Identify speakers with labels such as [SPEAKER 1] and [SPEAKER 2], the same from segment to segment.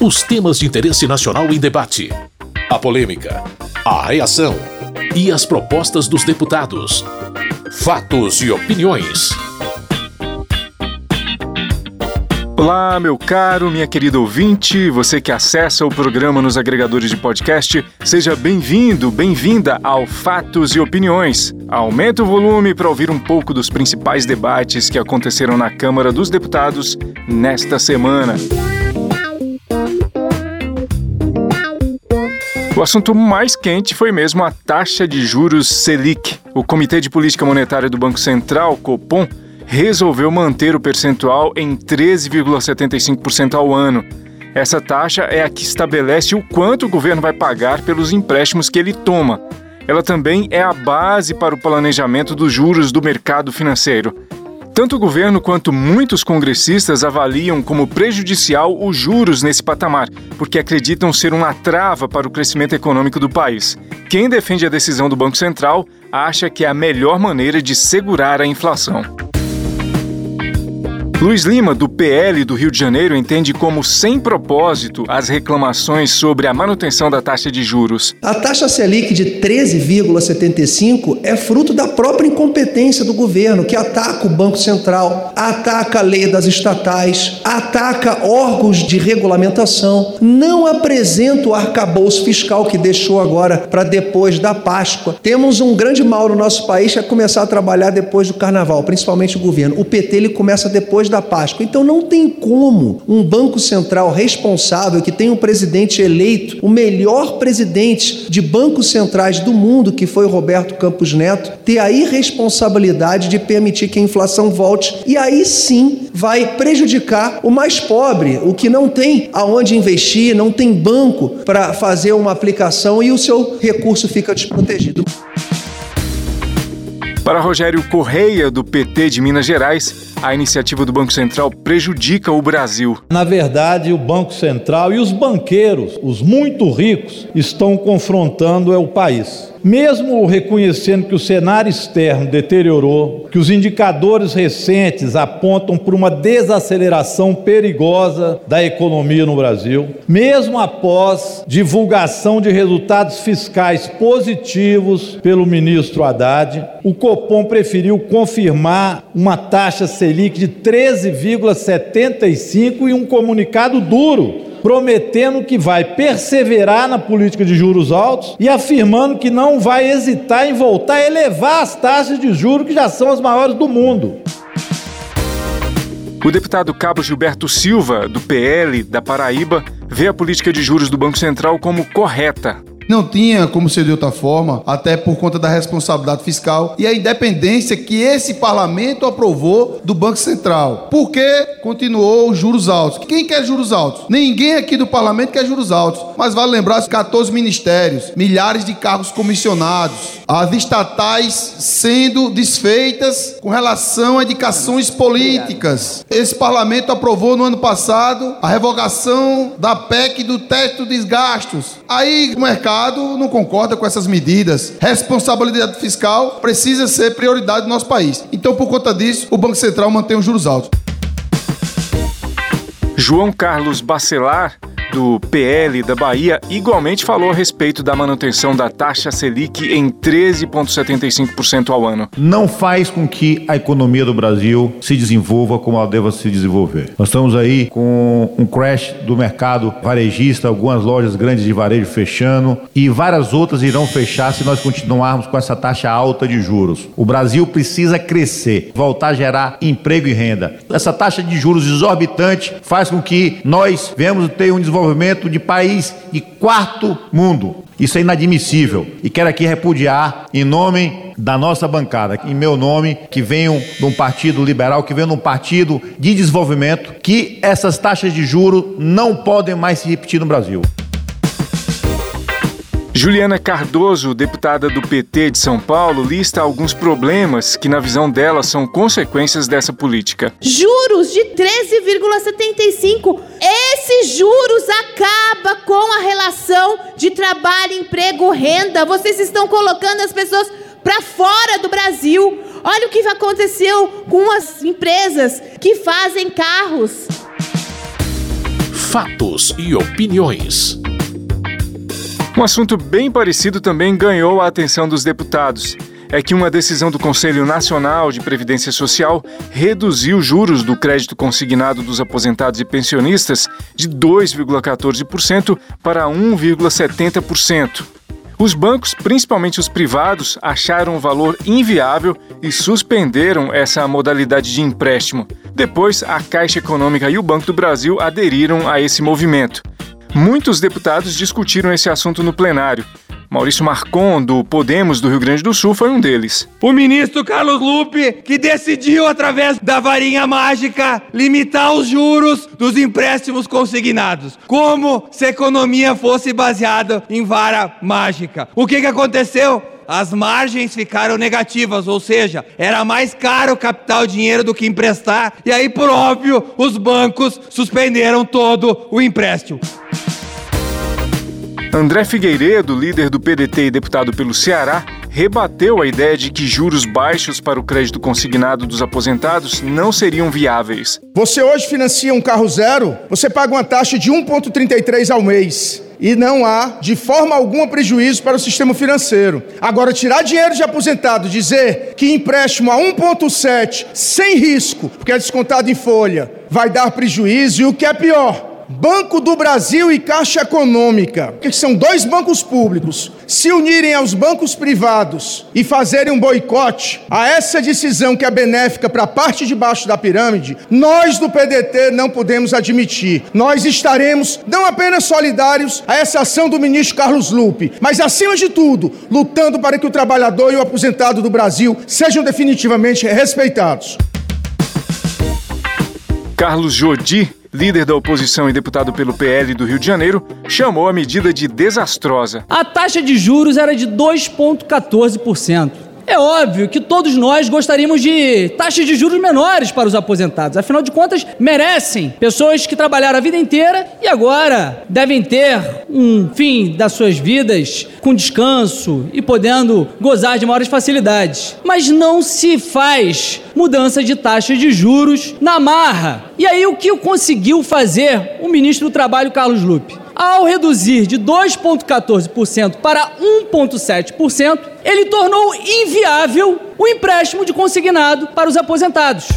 [SPEAKER 1] Os temas de interesse nacional em debate. A polêmica. A reação. E as propostas dos deputados. Fatos e opiniões.
[SPEAKER 2] Olá, meu caro, minha querida ouvinte, você que acessa o programa nos agregadores de podcast, seja bem-vindo, bem-vinda ao Fatos e Opiniões. Aumenta o volume para ouvir um pouco dos principais debates que aconteceram na Câmara dos Deputados nesta semana. O assunto mais quente foi mesmo a taxa de juros Selic. O Comitê de Política Monetária do Banco Central, Copom, resolveu manter o percentual em 13,75% ao ano. Essa taxa é a que estabelece o quanto o governo vai pagar pelos empréstimos que ele toma. Ela também é a base para o planejamento dos juros do mercado financeiro. Tanto o governo quanto muitos congressistas avaliam como prejudicial os juros nesse patamar, porque acreditam ser uma trava para o crescimento econômico do país. Quem defende a decisão do Banco Central acha que é a melhor maneira de segurar a inflação. Luiz Lima, do PL do Rio de Janeiro, entende como sem propósito as reclamações sobre a manutenção da taxa de juros.
[SPEAKER 3] A taxa Selic de 13,75 é fruto da própria incompetência do governo, que ataca o Banco Central, ataca a lei das estatais, ataca órgãos de regulamentação, não apresenta o arcabouço fiscal que deixou agora para depois da Páscoa. Temos um grande mal no nosso país que é começar a trabalhar depois do carnaval, principalmente o governo. O PT ele começa depois da Páscoa. Então não tem como um Banco Central responsável, que tem um presidente eleito, o melhor presidente de bancos centrais do mundo, que foi Roberto Campos Neto, ter a irresponsabilidade de permitir que a inflação volte e aí sim vai prejudicar o mais pobre, o que não tem aonde investir, não tem banco para fazer uma aplicação e o seu recurso fica desprotegido.
[SPEAKER 2] Para Rogério Correia, do PT de Minas Gerais, a iniciativa do Banco Central prejudica o Brasil.
[SPEAKER 4] Na verdade, o Banco Central e os banqueiros, os muito ricos, estão confrontando é o país. Mesmo reconhecendo que o cenário externo deteriorou, que os indicadores recentes apontam para uma desaceleração perigosa da economia no Brasil, mesmo após divulgação de resultados fiscais positivos pelo ministro Haddad, o Copom preferiu confirmar uma taxa Selic de 13,75 e um comunicado duro prometendo que vai perseverar na política de juros altos e afirmando que não vai hesitar em voltar a elevar as taxas de juros que já são as maiores do mundo.
[SPEAKER 2] O deputado Cabo Gilberto Silva, do PL da Paraíba, vê a política de juros do Banco Central como correta,
[SPEAKER 5] não tinha como ser de outra forma, até por conta da responsabilidade fiscal e a independência que esse parlamento aprovou do Banco Central. Por que continuou os juros altos? Quem quer juros altos? Ninguém aqui do parlamento quer juros altos. Mas vale lembrar 14 ministérios, milhares de cargos comissionados, as estatais sendo desfeitas com relação a indicações políticas. Esse parlamento aprovou no ano passado a revogação da PEC do teto dos gastos. Aí o mercado Estado não concorda com essas medidas. Responsabilidade fiscal precisa ser prioridade do nosso país. Então, por conta disso, o Banco Central mantém os juros altos.
[SPEAKER 2] João Carlos Bacelar do PL da Bahia igualmente falou a respeito da manutenção da taxa Selic em 13,75% ao ano.
[SPEAKER 6] Não faz com que a economia do Brasil se desenvolva como ela deva se desenvolver. Nós estamos aí com um crash do mercado varejista, algumas lojas grandes de varejo fechando e várias outras irão fechar se nós continuarmos com essa taxa alta de juros. O Brasil precisa crescer, voltar a gerar emprego e renda. Essa taxa de juros exorbitante faz com que nós venhamos ter um desenvolvimento desenvolvimento de país de quarto mundo. Isso é inadmissível. E quero aqui repudiar, em nome da nossa bancada, em meu nome, que venham de um partido liberal, que venham de um partido de desenvolvimento, que essas taxas de juro não podem mais se repetir no Brasil.
[SPEAKER 2] Juliana Cardoso, deputada do PT de São Paulo, lista alguns problemas que, na visão dela, são consequências dessa política.
[SPEAKER 7] Juros de 13,75. Esses juros acaba com a relação de trabalho, emprego, renda. Vocês estão colocando as pessoas para fora do Brasil. Olha o que aconteceu com as empresas que fazem carros
[SPEAKER 1] Fatos e opiniões.
[SPEAKER 2] Um assunto bem parecido também ganhou a atenção dos deputados. É que uma decisão do Conselho Nacional de Previdência Social reduziu juros do crédito consignado dos aposentados e pensionistas de 2,14% para 1,70%. Os bancos, principalmente os privados, acharam o valor inviável e suspenderam essa modalidade de empréstimo. Depois, a Caixa Econômica e o Banco do Brasil aderiram a esse movimento. Muitos deputados discutiram esse assunto no plenário. Maurício Marcon, do Podemos do Rio Grande do Sul, foi um deles.
[SPEAKER 8] O ministro Carlos Lupe, que decidiu, através da varinha mágica, limitar os juros dos empréstimos consignados, como se a economia fosse baseada em vara mágica. O que, que aconteceu? As margens ficaram negativas, ou seja, era mais caro captar o dinheiro do que emprestar, e aí, por óbvio, os bancos suspenderam todo o empréstimo.
[SPEAKER 2] André Figueiredo, líder do PDT e deputado pelo Ceará, rebateu a ideia de que juros baixos para o crédito consignado dos aposentados não seriam viáveis.
[SPEAKER 9] Você hoje financia um carro zero, você paga uma taxa de 1,33 ao mês e não há de forma alguma prejuízo para o sistema financeiro. Agora, tirar dinheiro de aposentado, dizer que empréstimo a 1,7 sem risco, porque é descontado em folha, vai dar prejuízo, e o que é pior, Banco do Brasil e Caixa Econômica, que são dois bancos públicos, se unirem aos bancos privados e fazerem um boicote a essa decisão que é benéfica para a parte de baixo da pirâmide, nós do PDT não podemos admitir. Nós estaremos não apenas solidários a essa ação do ministro Carlos Lupe, mas acima de tudo, lutando para que o trabalhador e o aposentado do Brasil sejam definitivamente respeitados.
[SPEAKER 2] Carlos Jodi líder da oposição e deputado pelo PL do Rio de Janeiro, chamou a medida de desastrosa.
[SPEAKER 10] A taxa de juros era de 2,14%. É óbvio que todos nós gostaríamos de taxas de juros menores para os aposentados. Afinal de contas, merecem pessoas que trabalharam a vida inteira e agora devem ter um fim das suas vidas com descanso e podendo gozar de maiores facilidades. Mas não se faz mudança de taxa de juros na marra. E aí o que conseguiu fazer o ministro do Trabalho Carlos Lupe? Ao reduzir de 2,14% para 1,7%, ele tornou inviável o empréstimo de consignado para os aposentados.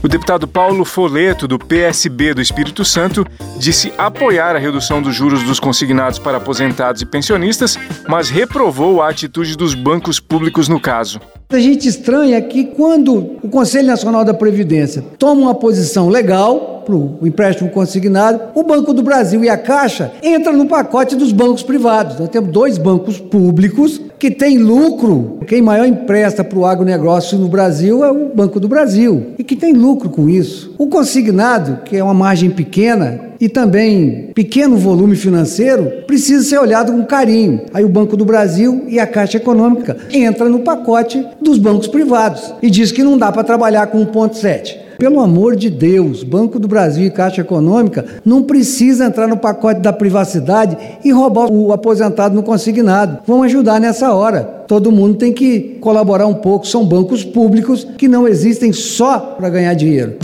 [SPEAKER 2] O deputado Paulo Foleto, do PSB do Espírito Santo, disse apoiar a redução dos juros dos consignados para aposentados e pensionistas, mas reprovou a atitude dos bancos públicos no caso.
[SPEAKER 11] A gente estranha que quando o Conselho Nacional da Previdência toma uma posição legal, para o empréstimo consignado, o Banco do Brasil e a Caixa entram no pacote dos bancos privados. Nós temos dois bancos públicos que têm lucro. Quem maior empresta para o agronegócio no Brasil é o Banco do Brasil e que tem lucro com isso. O consignado, que é uma margem pequena, e também pequeno volume financeiro, precisa ser olhado com carinho. Aí o Banco do Brasil e a Caixa Econômica entra no pacote dos bancos privados e diz que não dá para trabalhar com 1,7. Pelo amor de Deus, Banco do Brasil e Caixa Econômica não precisa entrar no pacote da privacidade e roubar o aposentado no consignado. Vão ajudar nessa hora. Todo mundo tem que colaborar um pouco. São bancos públicos que não existem só para ganhar dinheiro.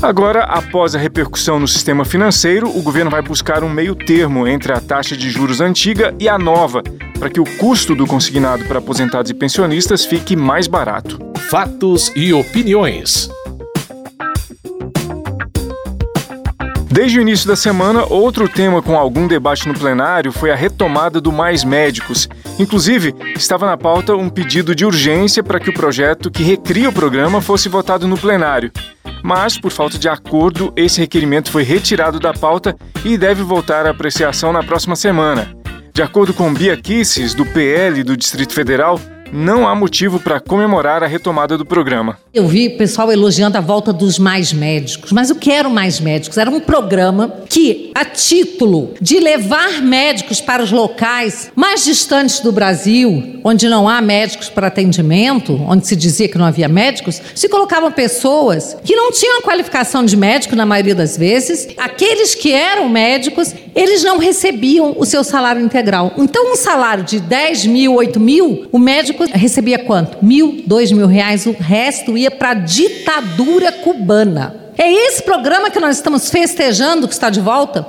[SPEAKER 2] Agora, após a repercussão no sistema financeiro, o governo vai buscar um meio termo entre a taxa de juros antiga e a nova, para que o custo do consignado para aposentados e pensionistas fique mais barato.
[SPEAKER 1] Fatos e opiniões.
[SPEAKER 2] Desde o início da semana, outro tema com algum debate no plenário foi a retomada do Mais Médicos. Inclusive, estava na pauta um pedido de urgência para que o projeto que recria o programa fosse votado no plenário mas, por falta de acordo, esse requerimento foi retirado da pauta e deve voltar à apreciação na próxima semana. De acordo com Bia Kisses, do PL do Distrito Federal, não há motivo para comemorar a retomada do programa.
[SPEAKER 12] Eu vi pessoal elogiando a volta dos mais médicos, mas o que eram mais médicos? Era um programa que, a título de levar médicos para os locais mais distantes do Brasil, onde não há médicos para atendimento, onde se dizia que não havia médicos, se colocavam pessoas que não tinham qualificação de médico na maioria das vezes. Aqueles que eram médicos, eles não recebiam o seu salário integral. Então, um salário de 10 mil, 8 mil, o médico recebia quanto? Mil, dois mil reais, o resto ia para a ditadura cubana. É esse programa que nós estamos festejando que está de volta?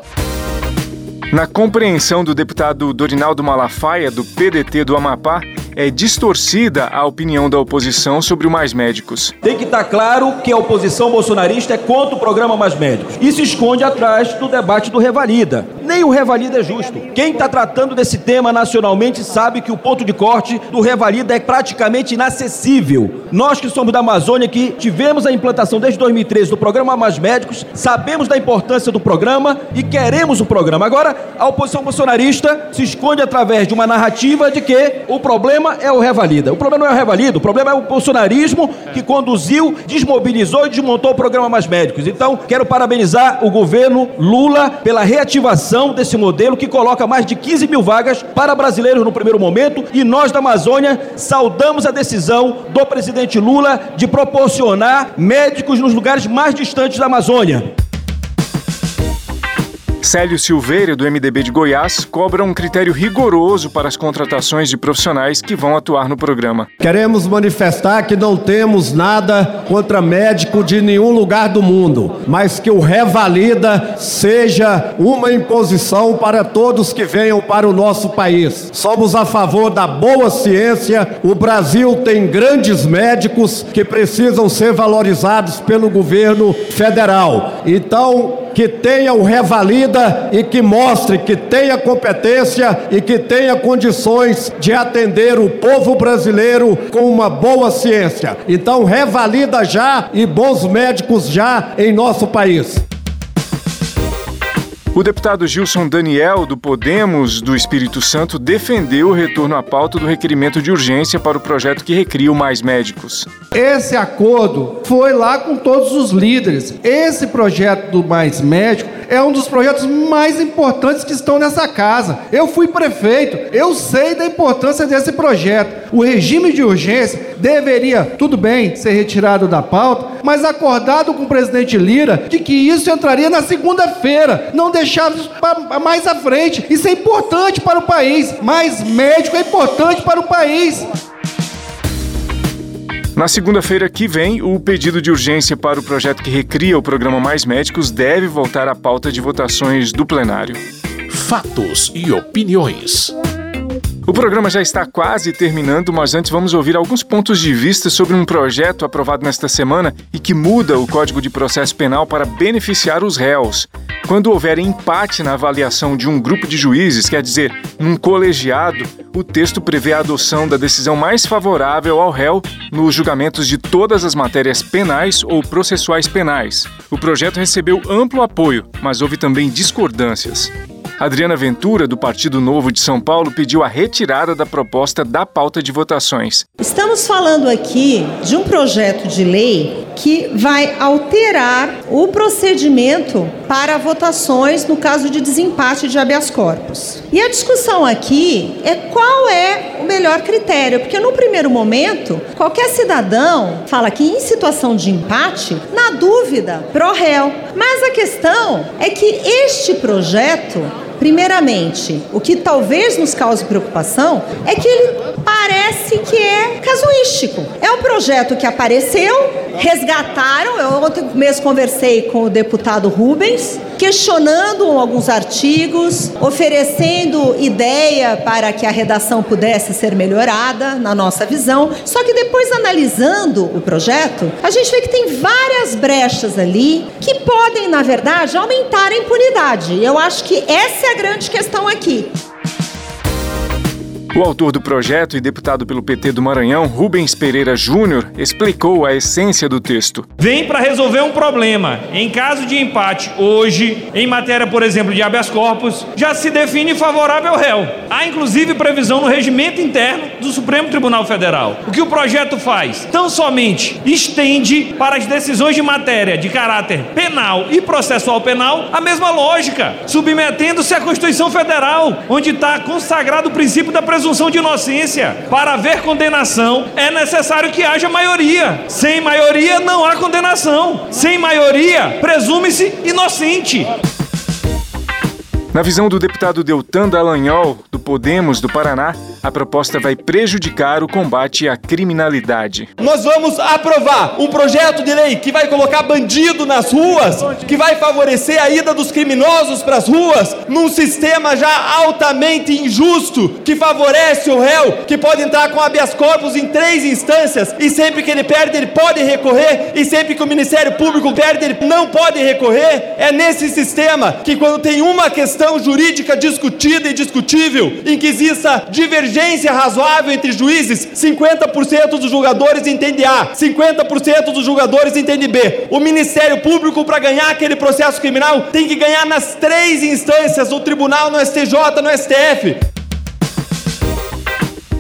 [SPEAKER 2] Na compreensão do deputado Dorinaldo Malafaia, do PDT do Amapá, é distorcida a opinião da oposição sobre o Mais Médicos.
[SPEAKER 13] Tem que estar claro que a oposição bolsonarista é contra o programa Mais Médicos e se esconde atrás do debate do Revalida. Nem o Revalida é justo. Quem está tratando desse tema nacionalmente sabe que o ponto de corte do Revalida é praticamente inacessível. Nós que somos da Amazônia, que tivemos a implantação desde 2013 do programa Mais Médicos, sabemos da importância do programa e queremos o programa. Agora, a oposição bolsonarista se esconde através de uma narrativa de que o problema é o Revalida. O problema não é o Revalida, o problema é o bolsonarismo que conduziu, desmobilizou e desmontou o programa Mais Médicos. Então, quero parabenizar o governo Lula pela reativação desse modelo que coloca mais de 15 mil vagas para brasileiros no primeiro momento e nós da Amazônia saudamos a decisão do presidente Lula de proporcionar médicos nos lugares mais distantes da Amazônia.
[SPEAKER 2] Célio Silveira, do MDB de Goiás, cobra um critério rigoroso para as contratações de profissionais que vão atuar no programa.
[SPEAKER 14] Queremos manifestar que não temos nada contra médico de nenhum lugar do mundo, mas que o Revalida seja uma imposição para todos que venham para o nosso país. Somos a favor da boa ciência. O Brasil tem grandes médicos que precisam ser valorizados pelo governo federal. Então, que tenha o Revalida e que mostre que tenha competência e que tenha condições de atender o povo brasileiro com uma boa ciência. Então, revalida já e bons médicos já em nosso país.
[SPEAKER 2] O deputado Gilson Daniel, do Podemos do Espírito Santo, defendeu o retorno à pauta do requerimento de urgência para o projeto que recria o Mais Médicos.
[SPEAKER 9] Esse acordo foi lá com todos os líderes. Esse projeto do Mais Médico é um dos projetos mais importantes que estão nessa casa. Eu fui prefeito, eu sei da importância desse projeto. O regime de urgência deveria, tudo bem, ser retirado da pauta, mas acordado com o presidente Lira de que isso entraria na segunda-feira, não deixado para mais à frente. Isso é importante para o país. Mais médico é importante para o país.
[SPEAKER 2] Na segunda-feira que vem, o pedido de urgência para o projeto que recria o programa Mais Médicos deve voltar à pauta de votações do plenário.
[SPEAKER 1] Fatos e opiniões.
[SPEAKER 2] O programa já está quase terminando, mas antes vamos ouvir alguns pontos de vista sobre um projeto aprovado nesta semana e que muda o Código de Processo Penal para beneficiar os réus. Quando houver empate na avaliação de um grupo de juízes, quer dizer, num colegiado, o texto prevê a adoção da decisão mais favorável ao réu nos julgamentos de todas as matérias penais ou processuais penais. O projeto recebeu amplo apoio, mas houve também discordâncias. Adriana Ventura, do Partido Novo de São Paulo, pediu a retirada da proposta da pauta de votações.
[SPEAKER 15] Estamos falando aqui de um projeto de lei que vai alterar o procedimento para votações no caso de desempate de habeas corpus. E a discussão aqui é qual é o melhor critério, porque no primeiro momento, qualquer cidadão fala que em situação de empate, na dúvida, pro réu. Mas a questão é que este projeto Primeiramente, o que talvez nos cause preocupação é que ele parece que é casuístico. É um projeto que apareceu, resgataram. Eu ontem mesmo conversei com o deputado Rubens, questionando alguns artigos, oferecendo ideia para que a redação pudesse ser melhorada, na nossa visão. Só que depois, analisando o projeto, a gente vê que tem várias brechas ali que podem, na verdade, aumentar a impunidade. Eu acho que essa é a grande questão aqui.
[SPEAKER 2] O autor do projeto e deputado pelo PT do Maranhão, Rubens Pereira Júnior, explicou a essência do texto.
[SPEAKER 16] Vem para resolver um problema. Em caso de empate, hoje, em matéria, por exemplo, de habeas corpus, já se define favorável ao réu. Há inclusive previsão no regimento interno do Supremo Tribunal Federal. O que o projeto faz? Tão somente estende para as decisões de matéria de caráter penal e processual penal a mesma lógica, submetendo-se à Constituição Federal, onde está consagrado o princípio da presunção presunção de inocência. Para haver condenação, é necessário que haja maioria. Sem maioria, não há condenação. Sem maioria, presume-se inocente.
[SPEAKER 2] Na visão do deputado Deltan Dallagnol, do Podemos do Paraná, a proposta vai prejudicar o combate à criminalidade.
[SPEAKER 16] Nós vamos aprovar um projeto de lei que vai colocar bandido nas ruas, que vai favorecer a ida dos criminosos para as ruas, num sistema já altamente injusto, que favorece o réu, que pode entrar com habeas corpus em três instâncias, e sempre que ele perde, ele pode recorrer, e sempre que o Ministério Público perde, ele não pode recorrer. É nesse sistema que, quando tem uma questão questão jurídica discutida e discutível, em que exista divergência razoável entre juízes, 50% dos julgadores entende A, 50% dos julgadores entende B. O Ministério Público, para ganhar aquele processo criminal, tem que ganhar nas três instâncias, no tribunal, no STJ, no STF.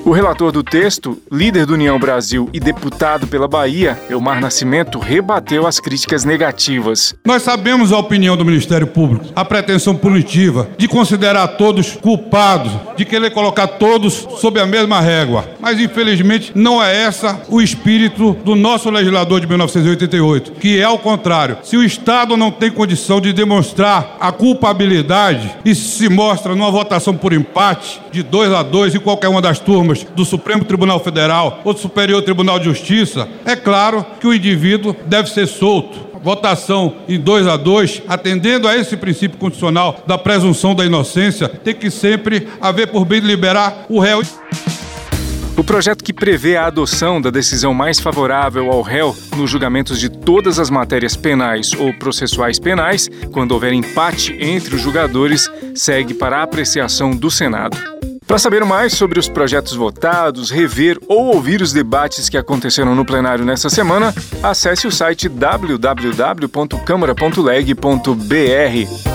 [SPEAKER 2] O relator do texto, líder do União Brasil e deputado pela Bahia, Elmar Nascimento, rebateu as críticas negativas.
[SPEAKER 17] Nós sabemos a opinião do Ministério Público, a pretensão punitiva de considerar todos culpados, de querer colocar todos sob a mesma régua. Mas infelizmente não é essa o espírito do nosso legislador de 1988, que é ao contrário. Se o Estado não tem condição de demonstrar a culpabilidade e se mostra numa votação por empate de dois a dois em qualquer uma das turmas do Supremo Tribunal Federal ou do Superior Tribunal de Justiça, é claro que o indivíduo deve ser solto votação em 2 a 2, atendendo a esse princípio constitucional da presunção da inocência, tem que sempre haver por bem liberar o réu.
[SPEAKER 2] O projeto que prevê a adoção da decisão mais favorável ao réu nos julgamentos de todas as matérias penais ou processuais penais, quando houver empate entre os julgadores, segue para apreciação do Senado. Para saber mais sobre os projetos votados, rever ou ouvir os debates que aconteceram no plenário nessa semana, acesse o site www.câmara.leg.br.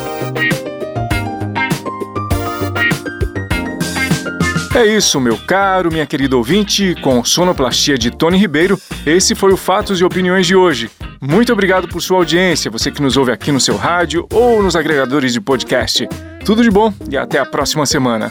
[SPEAKER 2] É isso, meu caro, minha querida ouvinte, com sonoplastia de Tony Ribeiro, esse foi o Fatos e Opiniões de hoje. Muito obrigado por sua audiência, você que nos ouve aqui no seu rádio ou nos agregadores de podcast. Tudo de bom e até a próxima semana.